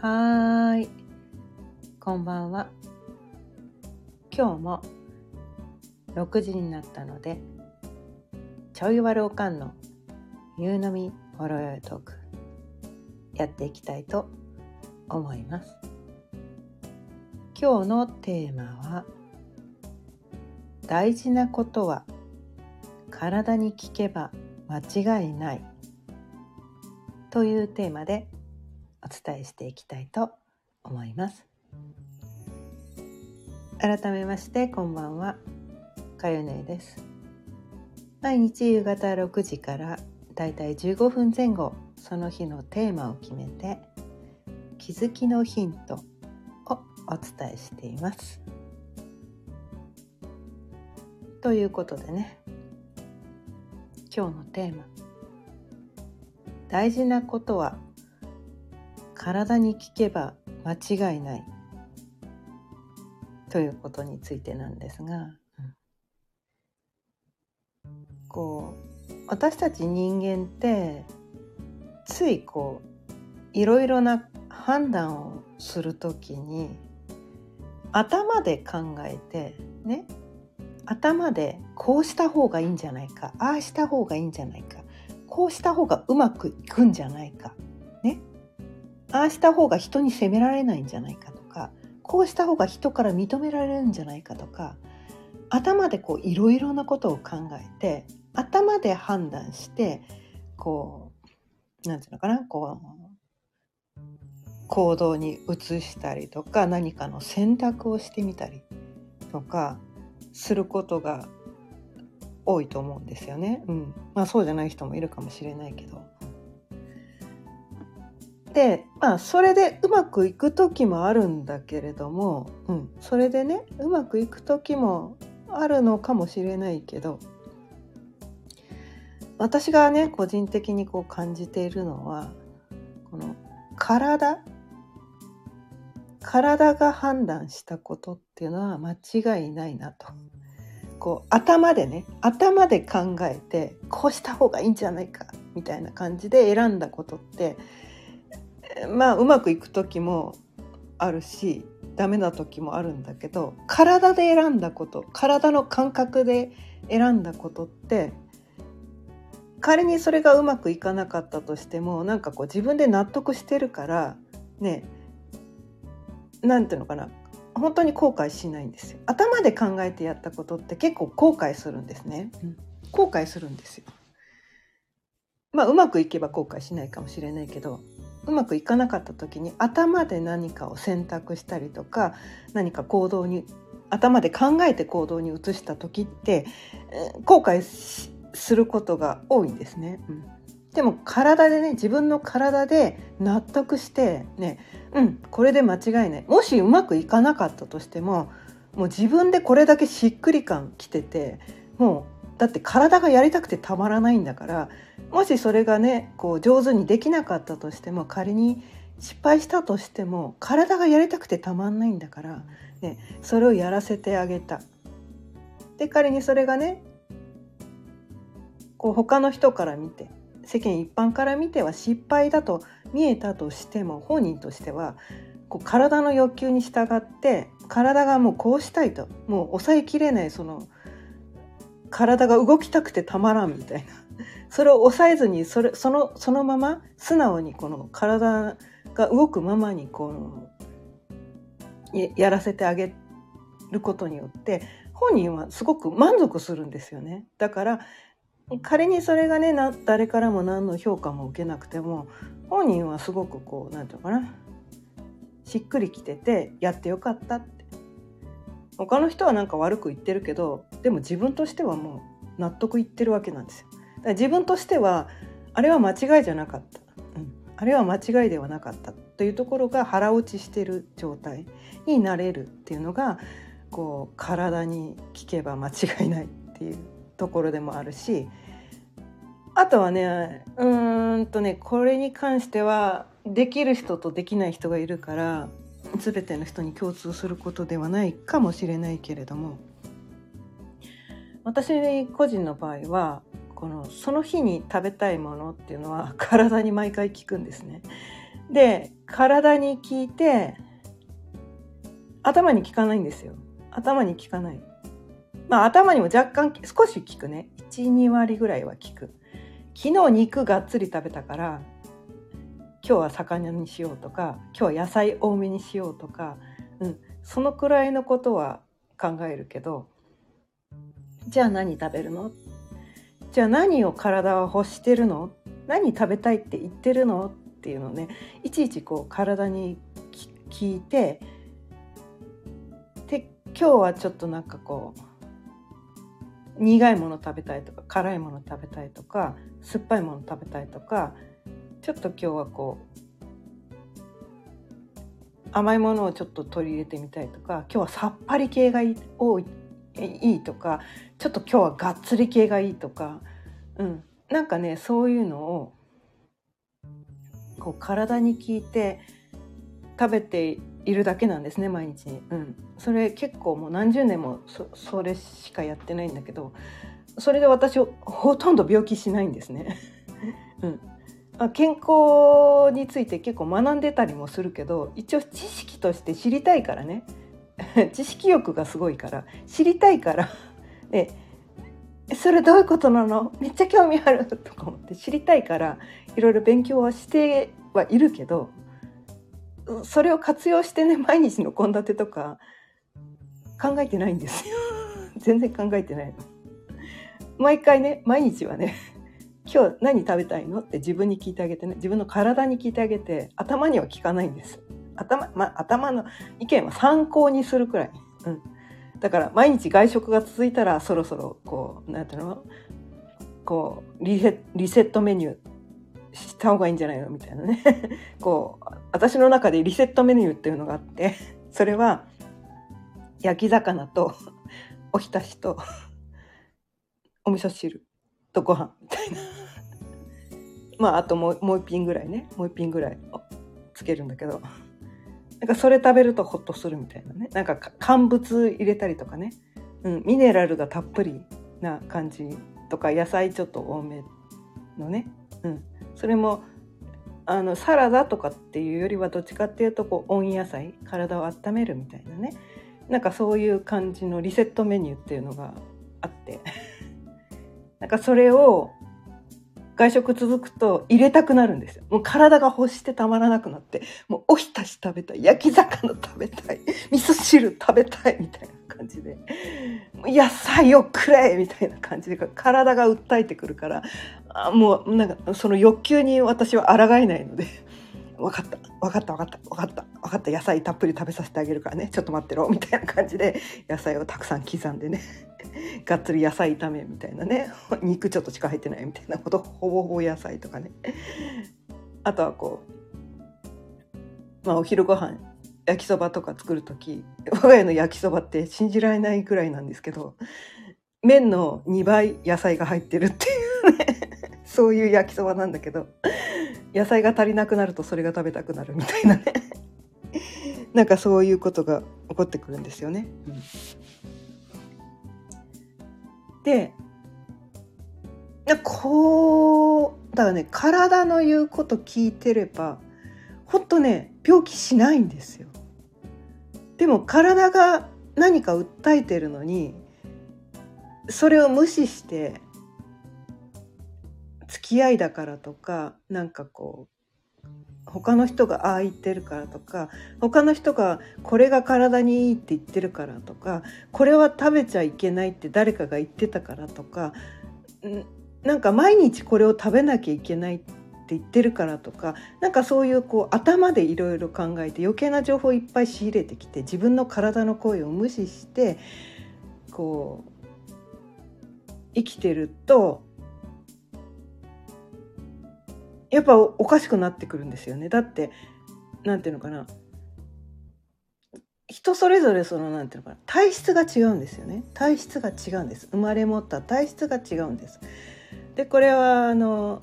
はーい。こんばんは。今日も6時になったので、ちょいわるおかんの夕飲みほろよいトーク、やっていきたいと思います。今日のテーマは、大事なことは体に聞けば間違いないというテーマでお伝えしていきたいと思います。改めましてこんばんは。かゆねです。毎日夕方6時からだいたい15分前後その日のテーマを決めて気づきのヒントをお伝えしています。ということでね今日のテーマ。大事なことは体に聞けば間違いない。ということについてなんですが、うん、こう私たち人間ってついこういろいろな判断をする時に頭で考えてね頭でこうした方がいいんじゃないかああした方がいいんじゃないかこうした方がうまくいくんじゃないかああした方が人に責められないんじゃないかとかこうした方が人から認められるんじゃないかとか頭でこういろいろなことを考えて頭で判断してこうなんていうのかなこう行動に移したりとか何かの選択をしてみたりとかすることが多いと思うんですよね。うん、まあそうじゃない人もいるかもしれないけど。でまあそれでうまくいく時もあるんだけれども、うん、それでねうまくいく時もあるのかもしれないけど私がね個人的にこう感じているのはこの体体が判断したことっていうのは間違いないなと。こう頭でね頭で考えてこうした方がいいんじゃないかみたいな感じで選んだことってまあうまくいく時もあるしダメな時もあるんだけど体で選んだこと体の感覚で選んだことって仮にそれがうまくいかなかったとしてもなんかこう自分で納得してるからね何ていうのかな本当に後悔しないんですよ。頭で考えてやったことって結構後悔するんですね、うん、後悔するんですよ。まあうまくいけば後悔しないかもしれないけどうまくいかなかった時に頭で何かを選択したりとか何か行動に頭で考えて行動に移した時って後悔することが多いんですね。うん、でも体でね自分の体で納得してねうんこれで間違いないもしうまくいかなかったとしてももう自分でこれだけしっくり感きててもうだって体がやりたくてたまらないんだからもしそれがねこう上手にできなかったとしても仮に失敗したとしても体がやりたくてたまんないんだから、ね、それをやらせてあげた。で仮にそれがねこう他の人から見て世間一般から見ては失敗だと見えたとしても本人としてはこう体の欲求に従って体がもうこうしたいともう抑えきれないその体が動きたくてたまらんみたいな それを抑えずにそれそのそのまま素直にこの体が動くままにこうやらせてあげることによって本人はすごく満足するんですよね。だから仮にそれがね誰からも何の評価も受けなくても本人はすごくこう何て言うのかなしっくりきててやってよかったって他の人はなんか悪く言ってるけどでも自分としてはもう納得いってるわけなんですよ。自分としてはあれは間違いじゃなかった、うん、あれは間違いではなかった。というところが腹落ちしてる状態になれるっていうのがこう体に聞けば間違いないっていうところでもあるしあとはねうーんとねこれに関してはできる人とできない人がいるから全ての人に共通することではないかもしれないけれども私個人の場合はこのその日に食べたいものっていうのは 体に毎回効くんですね。で体に効いて頭に効かないんですよ。頭に効かない。まあ頭にも若干少し効くね。12割ぐらいは効く。昨日肉がっつり食べたから今日は魚にしようとか今日は野菜多めにしようとか、うん、そのくらいのことは考えるけどじゃあ何食べるの？じゃあ何を体は欲してるの？何食べたいって言ってるの？っていうのをねいちいちこう体に聞いてで今日はちょっとなんかこう苦いもの食べたいとか辛いもの食べたいとか酸っぱいもの食べたいとかちょっと今日はこう甘いものをちょっと取り入れてみたいとか今日はさっぱり系が多いいいとかちょっと今日はがっつり系がいいとか、うん、なんかねそういうのをこう体に効いて食べているだけなんですね毎日に、うん、それ結構もう何十年もそそれしかやってないんだけどそれで私ほとんど病気しないんですね。うん。健康について結構学んでたりもするけど一応知識として知りたいからね。知識欲がすごいから知りたいから でそれどういうことなの？めっちゃ興味あるとか思って知りたいからいろいろ勉強はしてはいるけどそれを活用してね毎日の献立とか考えてないんですよ。全然考えてないの。毎回ね毎日はね今日何食べたいの？って自分に聞いてあげてね。自分の体に聞いてあげて頭には聞かないんです。頭,、まあ、頭の意見は参考にするくらい、うん、だから毎日外食が続いたらそろそろこう何ていうの？こうリセリセットメニューした方がいいんじゃないの？みたいなね。こう私の中でリセットメニューっていうのがあってそれは焼き魚とおひたしとお味噌汁。とご飯みたいな。まああともうもう一品ぐらいね。もう一品ぐらいつけるんだけど。なんかそれ食べるとホッとするみたいなね。なんか乾物入れたりとかね、うん、ミネラルがたっぷりな感じとか野菜ちょっと多めのね、うん、それもあのサラダとかっていうよりはどっちかっていうとこう温野菜体を温めるみたいなね。なんかそういう感じのリセットメニューっていうのがあって。なんかそれを外食続くと入れたくなるんですよ。もう体が欲してたまらなくなって、もうおひたし食べたい、焼き魚食べたい、味噌汁食べたいみたいな感じで、野菜をくれみたいな感じで体が訴えてくるから、あもうなんかその欲求に私は抗えないので、分かった。分かった分かった。分かった。分かった。野菜たっぷり食べさせてあげるからね。ちょっと待ってろ。みたいな感じで野菜をたくさん刻んでね。がっつり野菜炒めみたいなね。肉ちょっとしか入ってない。みたいなこと。ほぼほぼ野菜とかね。あとはこうまあお昼ご飯焼きそばとか作る時我が家の焼きそばって信じられないくらいなんですけど麺の2倍野菜が入ってるっていうね。そういう焼きそばなんだけど。野菜が足りなくなるとそれが食べたくなるみたいなね なんかそういうことが起こってくるんですよね。うんでこうだからね体の言うこと聞いてればほんとね病気しないんですよ。でも体が何か訴えてるのにそれを無視して付き合いだからとかなんかこう他の人がああ言ってるからとか他の人がこれが体にいいって言ってるからとかこれは食べちゃいけないって誰かが言ってたからとかなんか毎日これを食べなきゃいけないって言ってるからとかなんかそういうこう頭でいろいろ考えて余計な情報をいっぱい仕入れてきて自分の体の声を無視してこう生きてるとやっぱおかしくなってくるんですよね。だって何ていうのかな。人それぞれその何ていうのかな。体質が違うんですよね。体質が違うんです。生まれ持った体質が違うんです。でこれはあの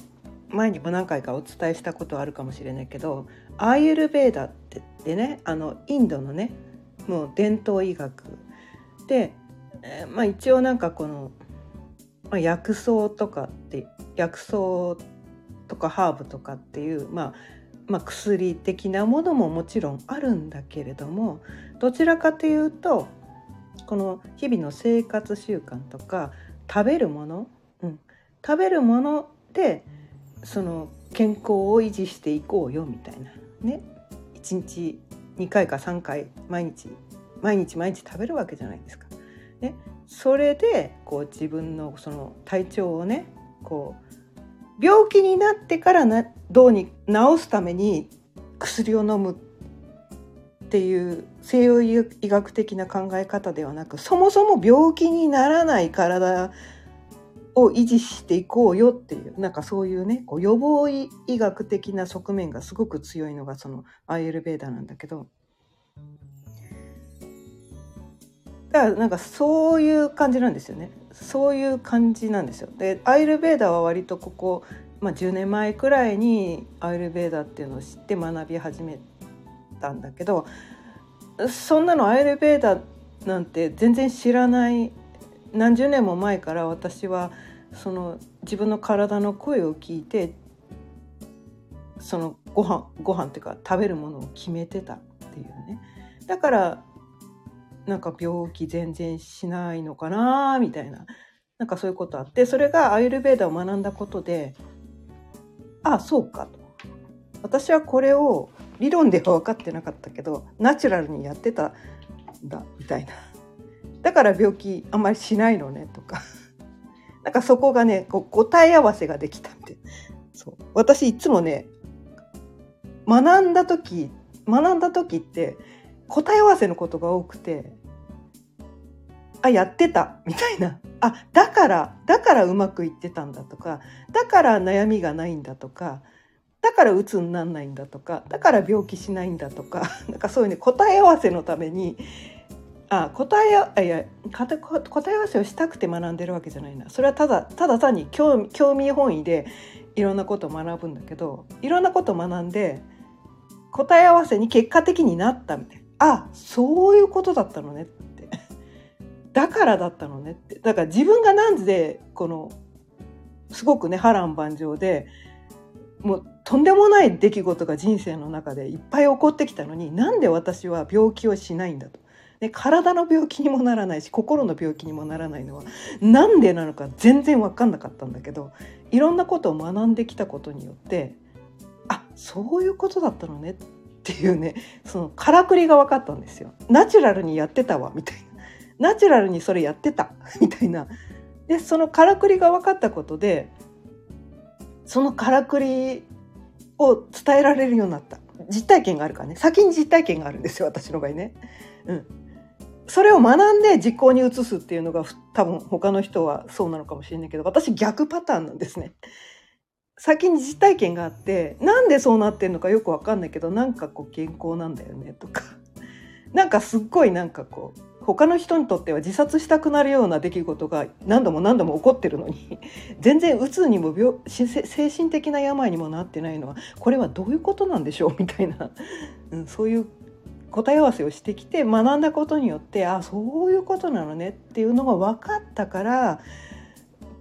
前にも何回かお伝えしたことあるかもしれないけどアーユルベーダってってねあのインドのねもう伝統医学。で、え、まあ一応なんかこの、まあ、薬草とかって薬草とかハーブとかっていう、まあ、まあ、薬的なものももちろんあるんだけれどもどちらかというとこの日々の生活習慣とか食べるもの、うん、食べるものでその健康を維持していこうよみたいな。ね。1日2回か3回毎日毎日毎日食べるわけじゃないですか。ね、それでこう自分のその体調をねこう病気になってからなどうに治すために薬を飲むっていう西洋医学的な考え方ではなくそもそも病気にならない体を維持していこうよっていうなんかそういうねこう予防医学的な側面がすごく強いのがそのアイエルベーダーなんだけど。だからなんかそういう感じなんですよね。そういう感じなんですよ。でアイルベーダーは割とここ、まあ、10年前くらいにアイルベーダーっていうのを知って学び始めたんだけどそんなのアイルベーダーなんて全然知らない何十年も前から私はその自分の体の声を聞いてそのご飯ご飯っていうか食べるものを決めてたっていうねだからなんか病気全然しないのかなみたいな。なんかそういうことあってそれがアイルベーダを学んだことでああそうかと。私はこれを理論では分かってなかったけどナチュラルにやってたんだみたいな。だから病気あんまりしないのねとか。なんかそこがねこう答え合わせができたんでそう。私いつもね学んだ時学んだ時って答え合わせのことが多くてあやってたみたいな。あだからだからうまくいってたんだとかだから悩みがないんだとかだから鬱になんないんだとかだから病気しないんだとか なんかそういうね答え合わせのためにあ答えいや答え合わせをしたくて学んでるわけじゃないな。それはただただ単に興興味本位でいろんなことを学ぶんだけどいろんなことを学んで答え合わせに結果的になったみたいな。あそういうことだったのねって。だからだったのねって。だから自分が何でこのすごくね波乱万丈でもうとんでもない出来事が人生の中でいっぱい起こってきたのになんで私は病気をしないんだと。で体の病気にもならないし心の病気にもならないのはなんでなのか全然分かんなかったんだけどいろんなことを学んできたことによってあそういうことだったのねって。ていうねそのからくりが分かったんですよ。ナチュラルにやってたわみたいなナチュラルにそれやってた みたいな。でそのからくりが分かったことでそのからくりを伝えられるようになった実体験があるからね先に実体験があるんですよ私の場合ね。うん、それを学んで実行に移すっていうのが多分他の人はそうなのかもしれないけど私逆パターンなんですね。先に実体験があってなんでそうなってんのかよく分かんないけどなんかこう健康なんだよねとか。なんかすっごいなんかこう他の人にとっては自殺したくなるような出来事が何度も何度も起こってるのに 全然うつにも病精神的な病にもなってないのはこれはどういうことなんでしょう？みたいな、うん、そういう答え合わせをしてきて学んだことによってあそういうことなのねっていうのが分かったから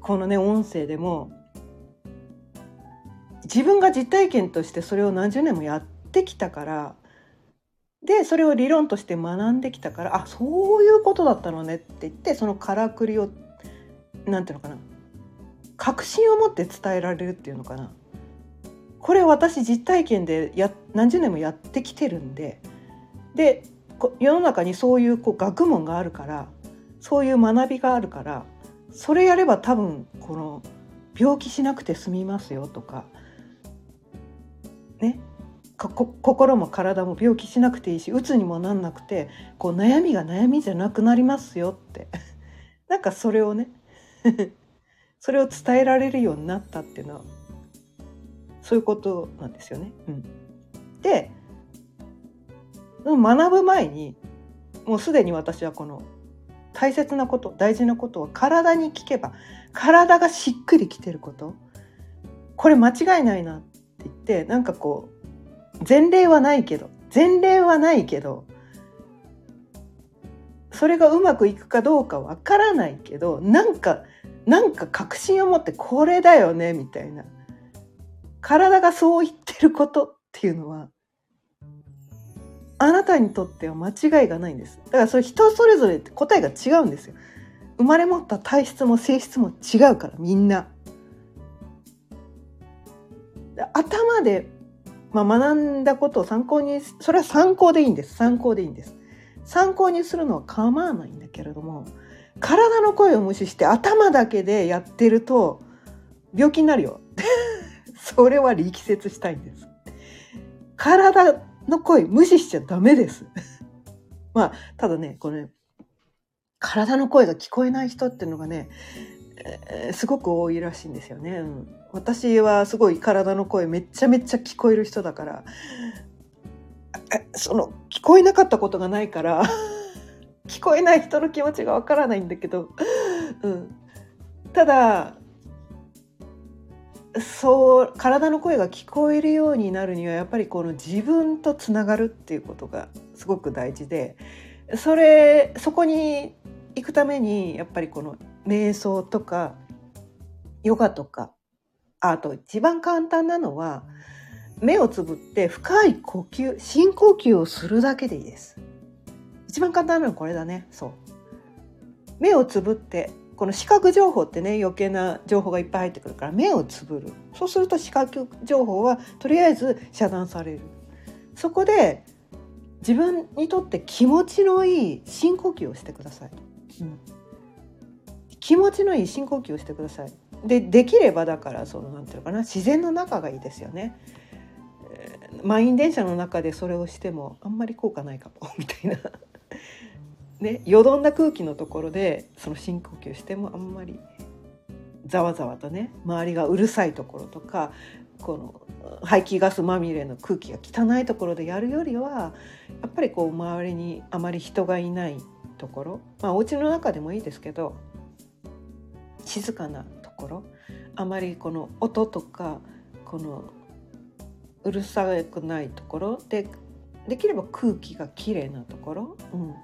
このね音声でも自分が実体験としてそれを何十年もやってきたからでそれを理論として学んできたからあそういうことだったのねって言ってそのからくりを何ていうのかな確信を持って伝えられるっていうのかな。これ私実体験でや何十年もやってきてるんでで世の中にそういうこう学問があるからそういう学びがあるからそれやれば多分この病気しなくて済みますよとか心も体も病気しなくていいしうつにもなんなくてこう悩みが悩みじゃなくなりますよって。なんかそれをね それを伝えられるようになったっていうのはそういうことなんですよね。うん、で学ぶ前にもうすでに私はこの大切なこと大事なことを体に聞けば体がしっくりきてること。これ間違いないなって言ってなんかこう前例はないけど前例はないけどそれがうまくいくかどうかわからないけどなんかなんか確信を持ってこれだよねみたいな。体がそう言ってることっていうのはあなたにとっては間違いがないんです。だからそれ人それぞれ答えが違うんですよ。生まれ持った体質も性質も違うからみんな。頭で、まあ、学んだことを参考にそれは参考でいいんです。参考でいいんです。参考にするのは構わないんだけれども体の声を無視して頭だけでやってると病気になるよ。それは力説したいんです。体の声無視しちゃダメです。まあただねこれ、体の声が聞こえない人っていうのがね、え、すごく多いらしいんですよね、うん、私はすごい体の声めっちゃめっちゃ聞こえる人だから。その聞こえなかったことがないから。聞こえない人の気持ちがわからないんだけど、うん、ただそう体の声が聞こえるようになるにはやっぱりこの自分とつながるっていうことがすごく大事で。それそこに行くためにやっぱりこの瞑想とかヨガとかあと一番簡単なのは目をつぶって深い呼吸深呼吸をするだけでいいです。一番簡単なのはこれだね。そう。目をつぶってこの視覚情報ってね余計な情報がいっぱい入ってくるから目をつぶる。そうすると視覚情報はとりあえず遮断される。そこで自分にとって気持ちのいい深呼吸をしてください、うん、気持ちのいい深呼吸をしてください。でできればだからそのなんていうのかな自然の中がいいですよね。満員電車の中でそれをしてもあんまり効果ないかも みたいな。ね、よどんだ空気のところでその深呼吸してもあんまりざわざわとね周りがうるさいところとかこの排気ガスまみれの空気が汚いところでやるよりはやっぱりこう周りにあまり人がいないところ。まあお家の中でもいいですけど静かなところあまりこの音とかこのうるさくないところでできれば空気がきれいなところ、うん、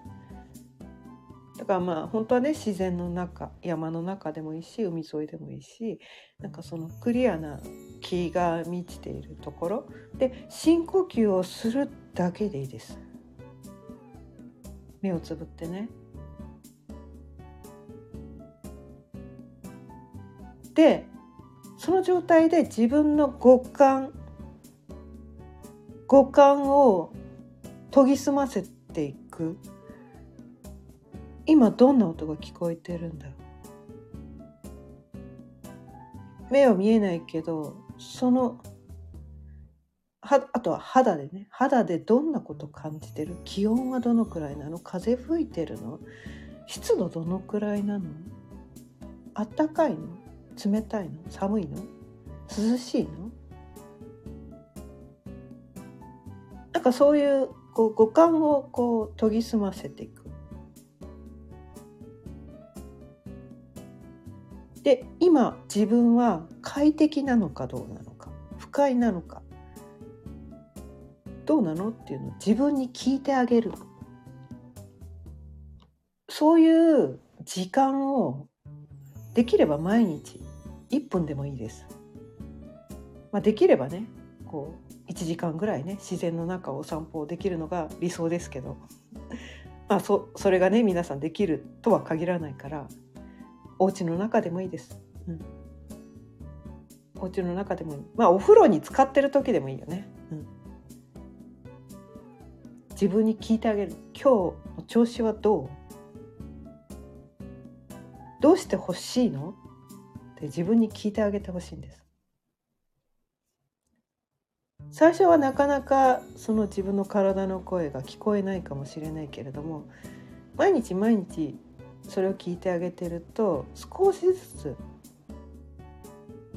だからまあ本当はね自然の中山の中でもいいし海沿いでもいいしなんかそのクリアな気が満ちているところで深呼吸をするだけでいいです。目をつぶってね。でその状態で自分の五感五感を研ぎ澄ませていく。今どんな音が聞こえてるんだ目は見えないけどそのはあとは肌でね。肌でどんなこと感じてる？気温はどのくらいなの？風吹いてるの？湿度どのくらいなの？あったかいの？冷たいの？寒いの？涼しいの？なんかそういうこう五感をこう研ぎ澄ませていく。で今自分は快適なのかどうなのか？不快なのか？どうなの？っていうのを自分に聞いてあげる。そういう時間をできれば毎日1分でもいいです。まあ、できればねこう1時間ぐらいね自然の中をお散歩できるのが理想ですけど、まあそ、それがね皆さんできるとは限らないからお家の中でもいいです。うん、お家の中でもいい。まあお風呂に使ってる時でもいいよね。うん、自分に聞いてあげる。今日の調子はどう？どうして欲しいの？って自分に聞いてあげてほしいんです。最初はなかなかその自分の体の声が聞こえないかもしれないけれども毎日毎日それを聞いてあげてると少しずつ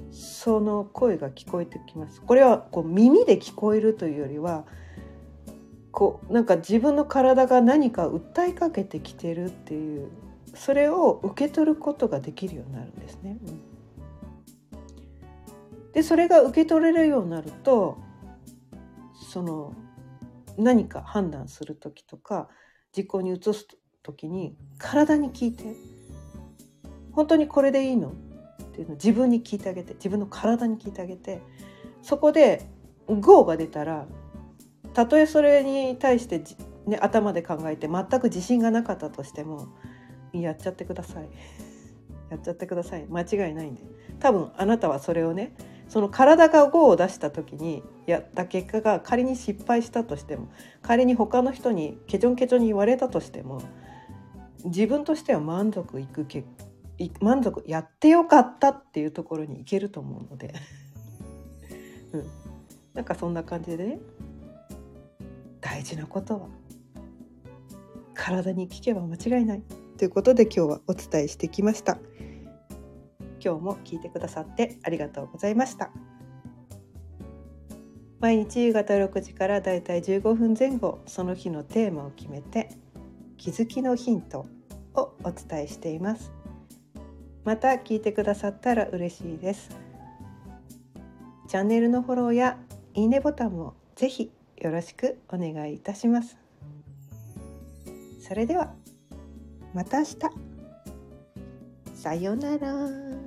その声が聞こえてきます。これはこう耳で聞こえるというよりはこうなんか自分の体が何か訴えかけてきてるっていうそれを受け取ることができるようになるんですね。でそれが受け取れるようになるとその何か判断する時とか実行に移す時に体に聞いて本当にこれでいいのっていうのを自分に聞いてあげて自分の体に聞いてあげてそこで GO が出たらたとえそれに対して、ね、頭で考えて全く自信がなかったとしてもやっちゃってください。やっちゃってください。間違いないんで多分あなたはそれをねその体が GO を出した時にやった結果が仮に失敗したとしても仮に他の人にケチョンケチョンに言われたとしても自分としては満足いく結満足やってよかったっていうところに行けると思うので、うん、なんかそんな感じでね。大事なことは体に聞けば間違いない。ということで今日はお伝えしてきました。今日も聞いてくださってありがとうございました。毎日夕方6時からだいたい15分前後その日のテーマを決めて気づきのヒントをお伝えしています。また聞いてくださったら嬉しいです。チャンネルのフォローやいいねボタンもぜひよろしくお願いいたします。それではまた明日。さようなら。